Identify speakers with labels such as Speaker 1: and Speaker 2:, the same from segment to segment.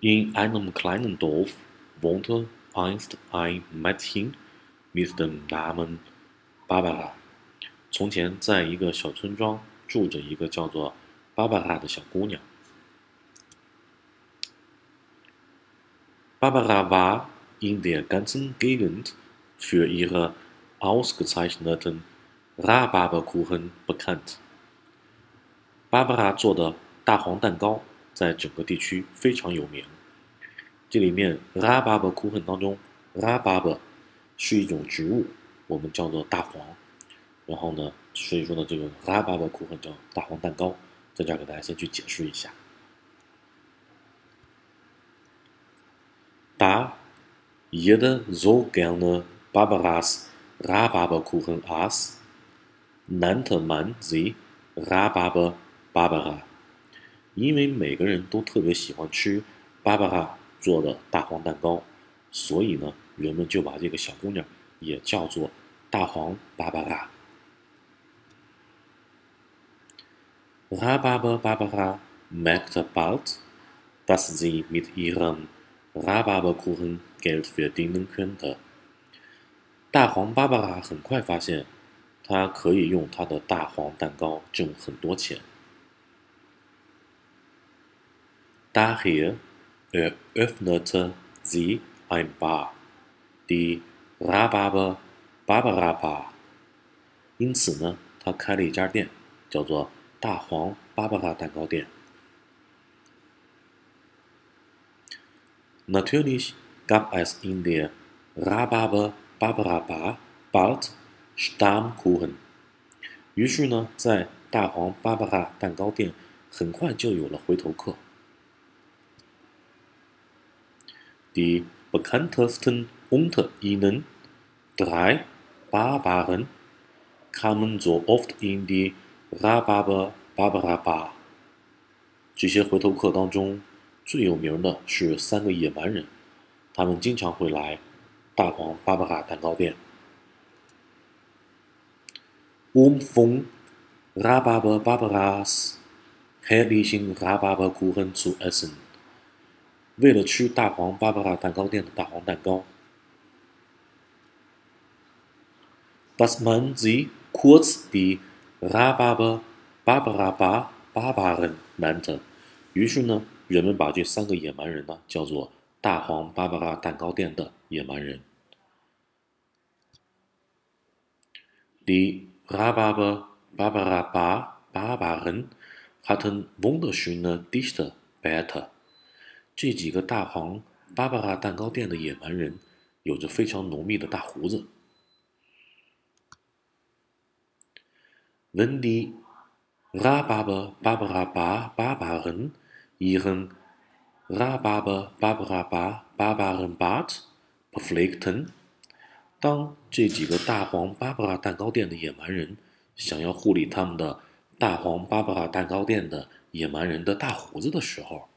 Speaker 1: In einem kleinen Dorf wohnte einst ein Mädchen mit dem Namen Barbara。从前，在一个小村庄住着一个叫做芭芭拉的小姑娘。Barbara war in der ganzen Gegend für ihre ausgezeichneten Rhabarberkuchen bekannt。芭芭拉做的大黄蛋糕 在整个地区非常有名。这里面 Rhabarberkuchen 当中，Rhabarber 是一种植物，我们叫做大黄。然后呢，所以说呢，这个 Rhabarberkuchen 叫大黄蛋糕，在这儿给大家先去解释一下。Da jeder so gerne Barbaras Rhabarberkuchen aß, nannte man sie Rhabarber Barbara。因为每个人都特别喜欢吃 Barbara 做的大黄蛋糕，所以呢，人们就把这个小姑娘也叫做大黄芭芭拉。La Baba Barbara merkte bald, dass sie mit ihrem Rhabarberkuchen Geld verdienen könnte。大黄芭芭拉很快发现，她可以用她的大黄蛋糕挣很多钱。Daher eröffnete sie ein Bar, die Rababe Barbara Bar。因此呢，她开了一家店，叫做大黄芭芭拉蛋糕店。Natürlich gab es in der Rababa Barbara Bar bald Stammkuchen。于是呢，在大黄芭芭拉蛋糕店很快就有了回头客。Die bekanntesten unter ihnen, drei Barbaren, kamen so oft in die Rhabarber Barbara Bar。这些回头客当中，最有名的是三个野蛮人，他们经常会来大黄芭芭拉蛋糕店。Um von Rhabarber Barbaras herrlichen Rhabarberkuchen zu essen。 为了吃大黄芭芭拉蛋糕店的大黄蛋糕 Das man sie kurz die Rababa Barbara Bar Barbaren nannte。于是呢，人们把这三个野蛮人呢叫做大黄芭芭拉蛋糕店的野蛮人。Die Rababa Barbara Bar Barbaren hatten wunderschöne dichte Bärte。这几个大黄芭芭拉蛋糕店的野蛮人有着非常浓密的大胡子。Wenn die Rhabarber Barbara Bar Barbaren ihren Rhabarber Barbara Bar Barbaren Bart pflegten，当这几个大黄芭芭拉蛋糕店的野蛮人想要护理他们的大黄芭芭拉蛋糕店的野蛮人的大胡子的时候。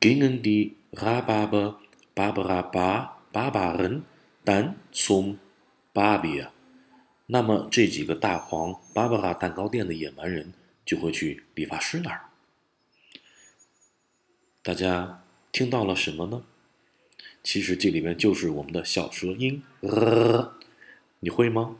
Speaker 1: Gingen die Rhabarber Barbara Bar Barbaren dann zum Barbier。那么这几个大黄芭芭拉蛋糕店的野蛮人就会去理发师那儿。大家听到了什么呢？其实这里面就是我们的小舌音，你会吗？